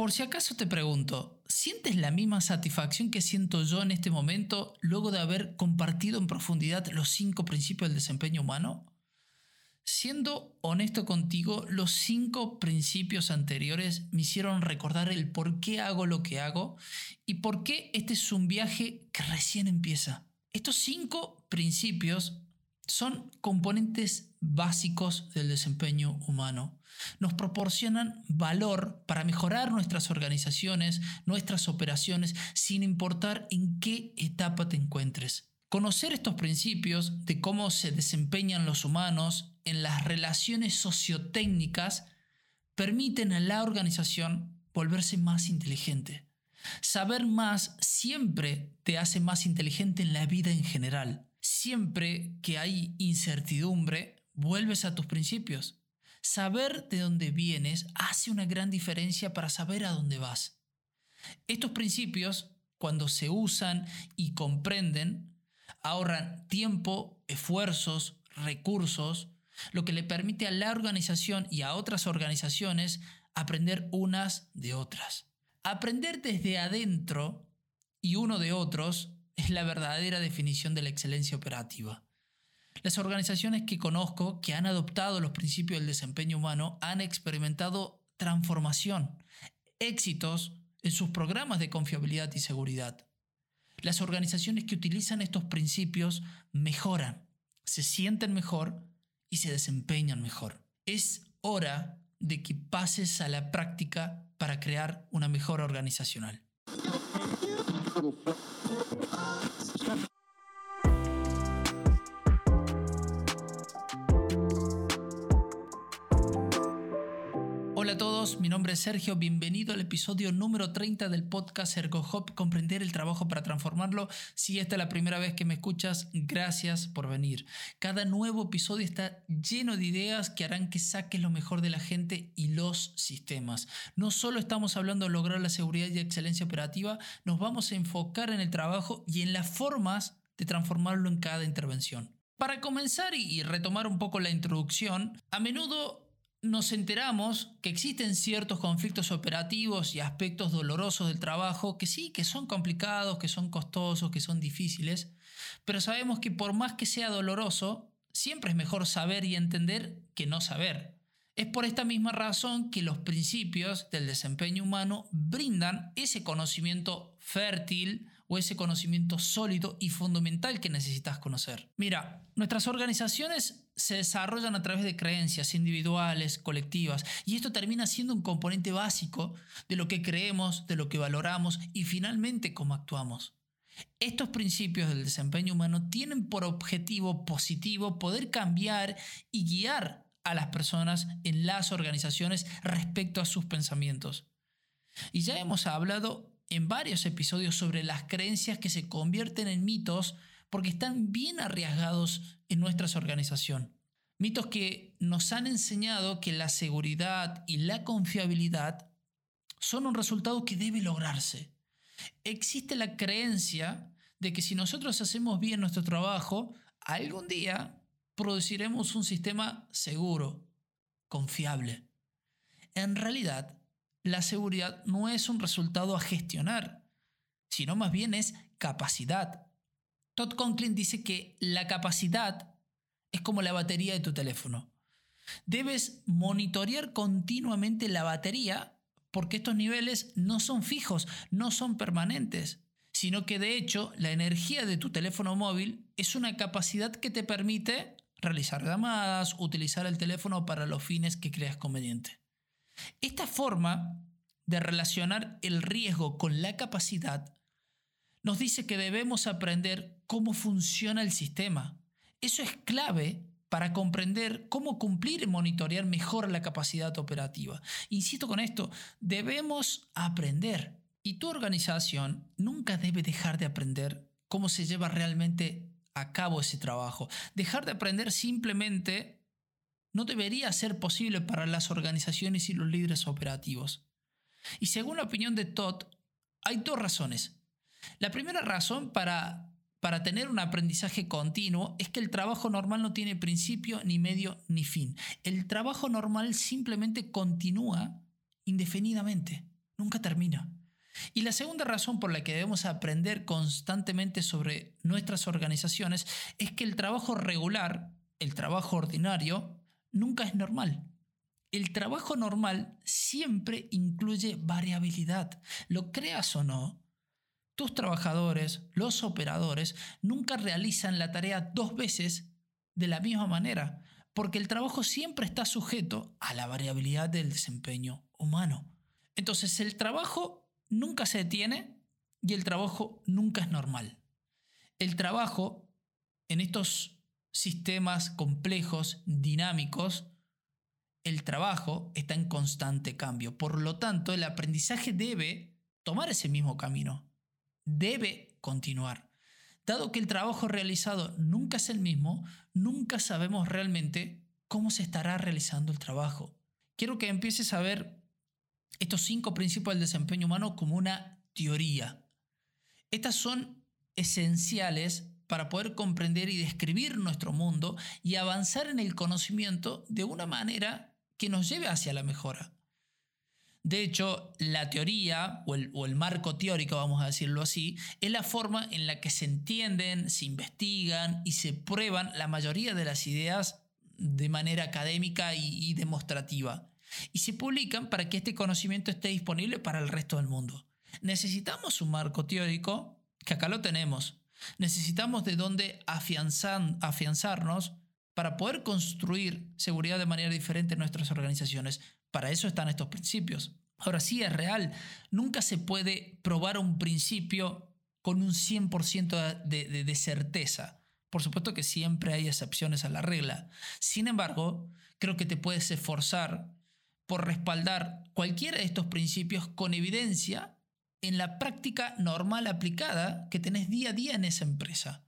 Por si acaso te pregunto, ¿sientes la misma satisfacción que siento yo en este momento luego de haber compartido en profundidad los cinco principios del desempeño humano? Siendo honesto contigo, los cinco principios anteriores me hicieron recordar el por qué hago lo que hago y por qué este es un viaje que recién empieza. Estos cinco principios son componentes básicos del desempeño humano. Nos proporcionan valor para mejorar nuestras organizaciones, nuestras operaciones, sin importar en qué etapa te encuentres. Conocer estos principios de cómo se desempeñan los humanos en las relaciones sociotécnicas permiten a la organización volverse más inteligente. Saber más siempre te hace más inteligente en la vida en general. Siempre que hay incertidumbre, vuelves a tus principios. Saber de dónde vienes hace una gran diferencia para saber a dónde vas. Estos principios, cuando se usan y comprenden, ahorran tiempo, esfuerzos, recursos, lo que le permite a la organización y a otras organizaciones aprender unas de otras. Aprender desde adentro y uno de otros es la verdadera definición de la excelencia operativa. Las organizaciones que conozco que han adoptado los principios del desempeño humano han experimentado transformación, éxitos en sus programas de confiabilidad y seguridad. Las organizaciones que utilizan estos principios mejoran, se sienten mejor y se desempeñan mejor. Es hora de que pases a la práctica para crear una mejor organizacional. Todos, mi nombre es Sergio, bienvenido al episodio número 30 del podcast ErgoHop, Comprender el trabajo para transformarlo. Si esta es la primera vez que me escuchas, gracias por venir. Cada nuevo episodio está lleno de ideas que harán que saques lo mejor de la gente y los sistemas. No solo estamos hablando de lograr la seguridad y excelencia operativa, nos vamos a enfocar en el trabajo y en las formas de transformarlo en cada intervención. Para comenzar y retomar un poco la introducción, a menudo nos enteramos que existen ciertos conflictos operativos y aspectos dolorosos del trabajo que sí, que son complicados, que son costosos, que son difíciles, pero sabemos que por más que sea doloroso, siempre es mejor saber y entender que no saber. Es por esta misma razón que los principios del desempeño humano brindan ese conocimiento fértil o ese conocimiento sólido y fundamental que necesitas conocer. Mira, nuestras organizaciones se desarrollan a través de creencias individuales, colectivas, y esto termina siendo un componente básico de lo que creemos, de lo que valoramos y finalmente cómo actuamos. Estos principios del desempeño humano tienen por objetivo positivo poder cambiar y guiar a las personas en las organizaciones respecto a sus pensamientos. Y ya hemos hablado en varios episodios sobre las creencias que se convierten en mitos porque están bien arriesgados en nuestra organización. Mitos que nos han enseñado que la seguridad y la confiabilidad son un resultado que debe lograrse. Existe la creencia de que si nosotros hacemos bien nuestro trabajo, algún día produciremos un sistema seguro, confiable. En realidad, la seguridad no es un resultado a gestionar, sino más bien es capacidad. Todd Conklin dice que la capacidad es como la batería de tu teléfono. Debes monitorear continuamente la batería porque estos niveles no son fijos, no son permanentes, sino que de hecho la energía de tu teléfono móvil es una capacidad que te permite realizar llamadas, utilizar el teléfono para los fines que creas conveniente. Esta forma de relacionar el riesgo con la capacidad nos dice que debemos aprender cómo funciona el sistema. Eso es clave para comprender cómo cumplir y monitorear mejor la capacidad operativa. Insisto con esto, debemos aprender. Y tu organización nunca debe dejar de aprender cómo se lleva realmente a cabo ese trabajo. Dejar de aprender simplemente no debería ser posible para las organizaciones y los líderes operativos. Y según la opinión de Todd, hay dos razones. La primera razón para, para tener un aprendizaje continuo es que el trabajo normal no tiene principio, ni medio, ni fin. El trabajo normal simplemente continúa indefinidamente. nunca termina. Y la segunda razón por la que debemos aprender constantemente sobre nuestras organizaciones es que el trabajo regular, el trabajo ordinario, nunca es normal. El trabajo normal siempre incluye variabilidad. Lo creas o no, tus trabajadores, los operadores, nunca realizan la tarea dos veces de la misma manera, porque el trabajo siempre está sujeto a la variabilidad del desempeño humano. Entonces el trabajo nunca se detiene y el trabajo nunca es normal. El trabajo en estos sistemas complejos, dinámicos, el trabajo está en constante cambio. Por lo tanto, el aprendizaje debe tomar ese mismo camino. Debe continuar. Dado que el trabajo realizado nunca es el mismo, nunca sabemos realmente cómo se estará realizando el trabajo. Quiero que empieces a ver estos cinco principios del desempeño humano como una teoría. Estas son esenciales para poder comprender y describir nuestro mundo y avanzar en el conocimiento de una manera que nos lleve hacia la mejora. De hecho, la teoría o el, marco teórico, vamos a decirlo así, es la forma en la que se entienden, se investigan y se prueban la mayoría de las ideas de manera académica y, demostrativa. Y se publican para que este conocimiento esté disponible para el resto del mundo. Necesitamos un marco teórico, que acá lo tenemos. Necesitamos de dónde afianzarnos para poder construir seguridad de manera diferente en nuestras organizaciones. Para eso están estos principios. Ahora sí es real, nunca se puede probar un principio con un 100% de, de certeza. Por supuesto que siempre hay excepciones a la regla. Sin embargo, creo que te puedes esforzar por respaldar cualquiera de estos principios con evidencia en la práctica normal aplicada que tenés día a día en esa empresa.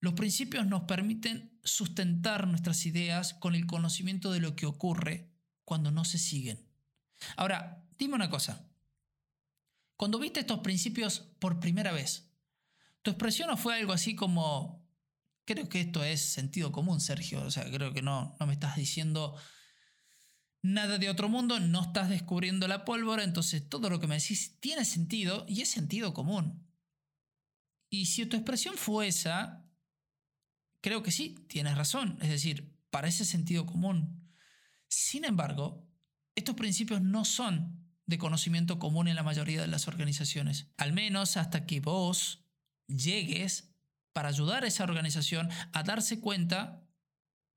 Los principios nos permiten sustentar nuestras ideas con el conocimiento de lo que ocurre cuando no se siguen. Ahora, dime una cosa. Cuando viste estos principios por primera vez, tu expresión no fue algo así como, creo que esto es sentido común, Sergio, o sea, creo que no, no me estás diciendo nada de otro mundo, no estás descubriendo la pólvora, entonces todo lo que me decís tiene sentido y es sentido común. Y si tu expresión fue esa, creo que sí, tienes razón, es decir, parece sentido común. Sin embargo, estos principios no son de conocimiento común en la mayoría de las organizaciones, al menos hasta que vos llegues para ayudar a esa organización a darse cuenta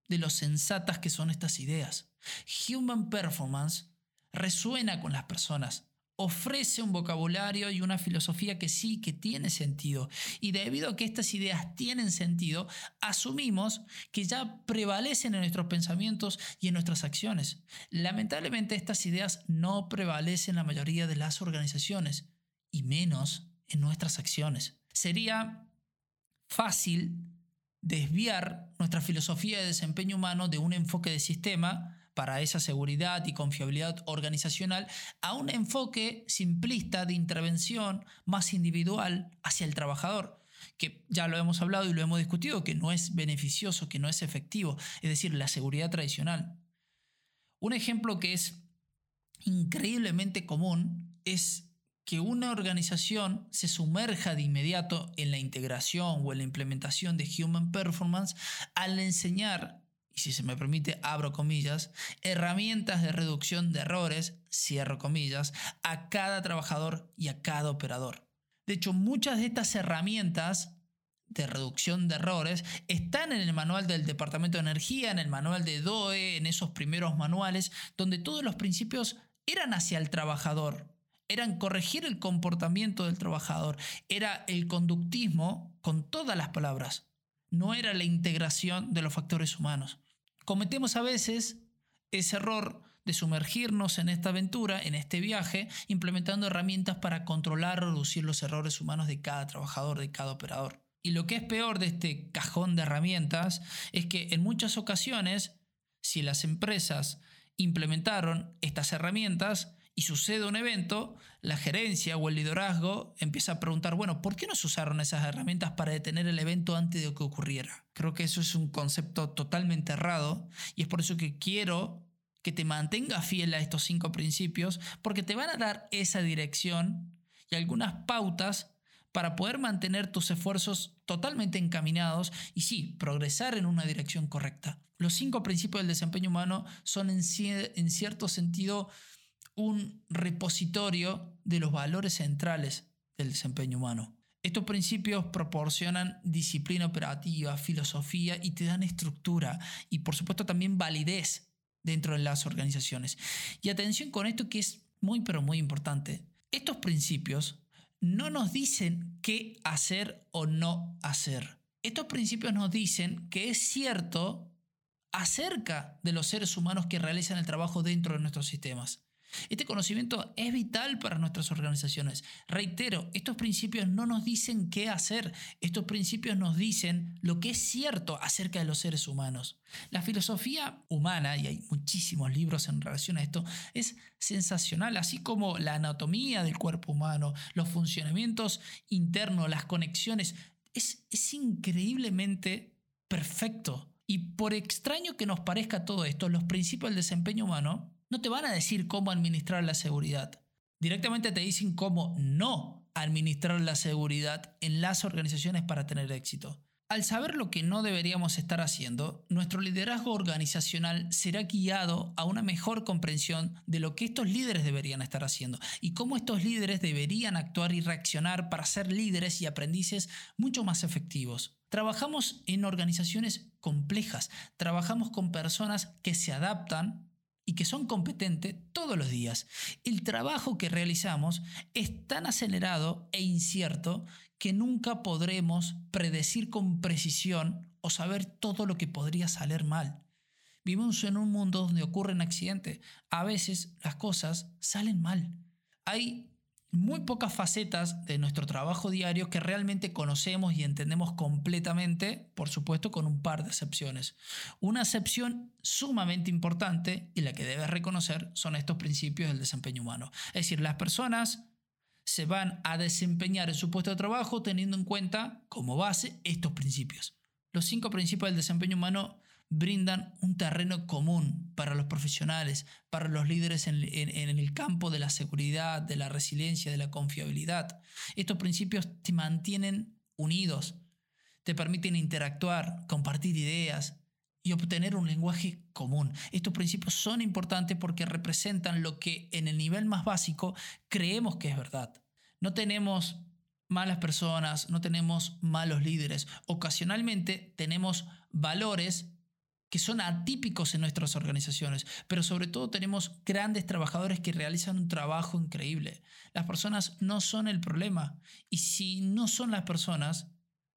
de lo sensatas que son estas ideas. Human Performance resuena con las personas, ofrece un vocabulario y una filosofía que sí, que tiene sentido. Y debido a que estas ideas tienen sentido, asumimos que ya prevalecen en nuestros pensamientos y en nuestras acciones. Lamentablemente estas ideas no prevalecen en la mayoría de las organizaciones, y menos en nuestras acciones. Sería fácil desviar nuestra filosofía de desempeño humano de un enfoque de sistema para esa seguridad y confiabilidad organizacional a un enfoque simplista de intervención más individual hacia el trabajador, que ya lo hemos hablado y lo hemos discutido, que no es beneficioso, que no es efectivo, es decir, la seguridad tradicional. Un ejemplo que es increíblemente común es que una organización se sumerja de inmediato en la integración o en la implementación de Human Performance al enseñar y si se me permite, abro comillas, herramientas de reducción de errores, cierro comillas, a cada trabajador y a cada operador. De hecho, muchas de estas herramientas de reducción de errores están en el manual del Departamento de Energía, en el manual de DOE, en esos primeros manuales, donde todos los principios eran hacia el trabajador, eran corregir el comportamiento del trabajador, era el conductismo con todas las palabras no era la integración de los factores humanos. Cometemos a veces ese error de sumergirnos en esta aventura, en este viaje, implementando herramientas para controlar o reducir los errores humanos de cada trabajador, de cada operador. Y lo que es peor de este cajón de herramientas es que en muchas ocasiones, si las empresas implementaron estas herramientas, y sucede un evento, la gerencia o el liderazgo empieza a preguntar, bueno, ¿por qué no se usaron esas herramientas para detener el evento antes de que ocurriera? Creo que eso es un concepto totalmente errado y es por eso que quiero que te mantengas fiel a estos cinco principios porque te van a dar esa dirección y algunas pautas para poder mantener tus esfuerzos totalmente encaminados y sí, progresar en una dirección correcta. Los cinco principios del desempeño humano son en cierto sentido un repositorio de los valores centrales del desempeño humano. Estos principios proporcionan disciplina operativa, filosofía y te dan estructura y por supuesto también validez dentro de las organizaciones. Y atención con esto que es muy pero muy importante. Estos principios no nos dicen qué hacer o no hacer. Estos principios nos dicen que es cierto acerca de los seres humanos que realizan el trabajo dentro de nuestros sistemas. Este conocimiento es vital para nuestras organizaciones. Reitero, estos principios no nos dicen qué hacer, estos principios nos dicen lo que es cierto acerca de los seres humanos. La filosofía humana, y hay muchísimos libros en relación a esto, es sensacional, así como la anatomía del cuerpo humano, los funcionamientos internos, las conexiones, es, es increíblemente perfecto. Y por extraño que nos parezca todo esto, los principios del desempeño humano no te van a decir cómo administrar la seguridad. Directamente te dicen cómo no administrar la seguridad en las organizaciones para tener éxito. Al saber lo que no deberíamos estar haciendo, nuestro liderazgo organizacional será guiado a una mejor comprensión de lo que estos líderes deberían estar haciendo y cómo estos líderes deberían actuar y reaccionar para ser líderes y aprendices mucho más efectivos. Trabajamos en organizaciones complejas, trabajamos con personas que se adaptan y que son competentes todos los días. El trabajo que realizamos es tan acelerado e incierto que nunca podremos predecir con precisión o saber todo lo que podría salir mal. Vivimos en un mundo donde ocurren accidentes. A veces las cosas salen mal. Hay muy pocas facetas de nuestro trabajo diario que realmente conocemos y entendemos completamente, por supuesto con un par de excepciones. Una excepción sumamente importante y la que debes reconocer son estos principios del desempeño humano. Es decir, las personas se van a desempeñar en su puesto de trabajo teniendo en cuenta como base estos principios. Los cinco principios del desempeño humano brindan un terreno común para los profesionales, para los líderes en, el campo de la seguridad, de la resiliencia, de la confiabilidad. Estos principios te mantienen unidos, te permiten interactuar, compartir ideas y obtener un lenguaje común. Estos principios son importantes porque representan lo que en el nivel más básico creemos que es verdad. No tenemos malas personas, no tenemos malos líderes. Ocasionalmente tenemos valores que son atípicos en nuestras organizaciones, pero sobre todo tenemos grandes trabajadores que realizan un trabajo increíble. Las personas no son el problema y si no son las personas,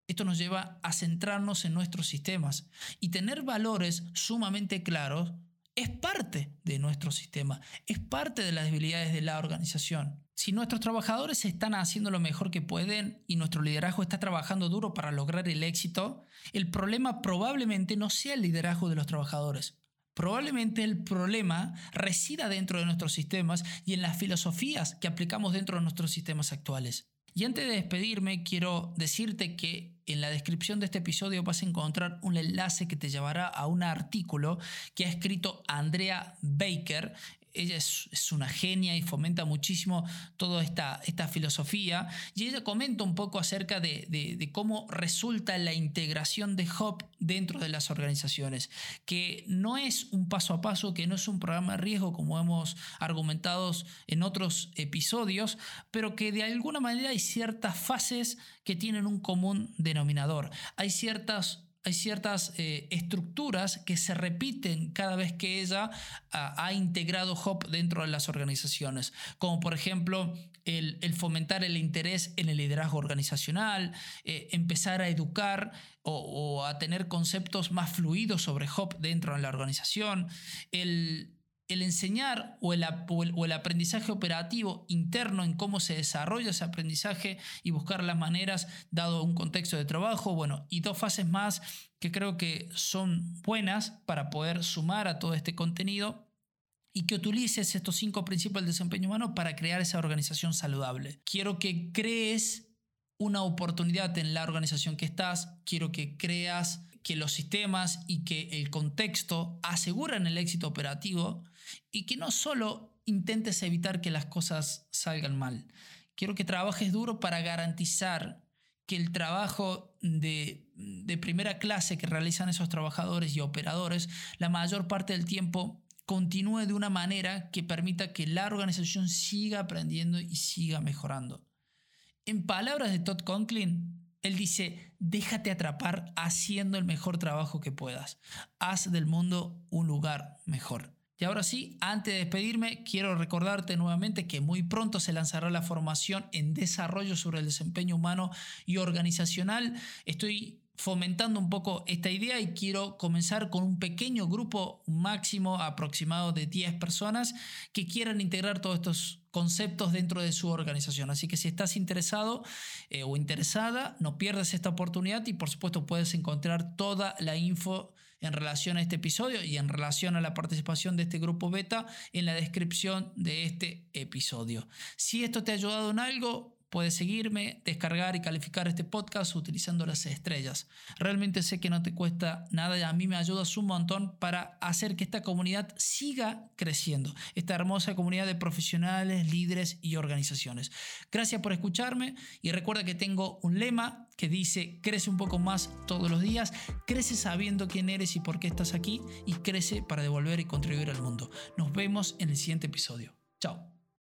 esto nos lleva a centrarnos en nuestros sistemas y tener valores sumamente claros es parte de nuestro sistema, es parte de las debilidades de la organización. Si nuestros trabajadores están haciendo lo mejor que pueden y nuestro liderazgo está trabajando duro para lograr el éxito, el problema probablemente no sea el liderazgo de los trabajadores. Probablemente el problema resida dentro de nuestros sistemas y en las filosofías que aplicamos dentro de nuestros sistemas actuales. Y antes de despedirme, quiero decirte que en la descripción de este episodio vas a encontrar un enlace que te llevará a un artículo que ha escrito Andrea Baker ella es, una genia y fomenta muchísimo toda esta, filosofía. Y ella comenta un poco acerca de, cómo resulta la integración de Hop dentro de las organizaciones, que no es un paso a paso, que no es un programa de riesgo como hemos argumentado en otros episodios, pero que de alguna manera hay ciertas fases que tienen un común denominador. Hay ciertas hay ciertas eh, estructuras que se repiten cada vez que ella ah, ha integrado HOP dentro de las organizaciones, como por ejemplo el, fomentar el interés en el liderazgo organizacional, eh, empezar a educar o, a tener conceptos más fluidos sobre HOP dentro de la organización, el el enseñar o el, aprendizaje operativo interno en cómo se desarrolla ese aprendizaje y buscar las maneras dado un contexto de trabajo, bueno, y dos fases más que creo que son buenas para poder sumar a todo este contenido y que utilices estos cinco principios del desempeño humano para crear esa organización saludable. Quiero que crees una oportunidad en la organización que estás, quiero que creas que los sistemas y que el contexto aseguran el éxito operativo y que no solo intentes evitar que las cosas salgan mal. Quiero que trabajes duro para garantizar que el trabajo de, de primera clase que realizan esos trabajadores y operadores, la mayor parte del tiempo continúe de una manera que permita que la organización siga aprendiendo y siga mejorando. En palabras de Todd Conklin, él dice, déjate atrapar haciendo el mejor trabajo que puedas. Haz del mundo un lugar mejor. Y ahora sí, antes de despedirme, quiero recordarte nuevamente que muy pronto se lanzará la formación en desarrollo sobre el desempeño humano y organizacional. Estoy fomentando un poco esta idea y quiero comenzar con un pequeño grupo máximo aproximado de 10 personas que quieran integrar todos estos conceptos dentro de su organización. Así que si estás interesado eh, o interesada, no pierdas esta oportunidad y por supuesto puedes encontrar toda la info en relación a este episodio y en relación a la participación de este grupo beta en la descripción de este episodio. Si esto te ha ayudado en algo, Puedes seguirme, descargar y calificar este podcast utilizando las estrellas. Realmente sé que no te cuesta nada y a mí me ayudas un montón para hacer que esta comunidad siga creciendo. Esta hermosa comunidad de profesionales, líderes y organizaciones. Gracias por escucharme y recuerda que tengo un lema que dice crece un poco más todos los días, crece sabiendo quién eres y por qué estás aquí y crece para devolver y contribuir al mundo. Nos vemos en el siguiente episodio. Chao.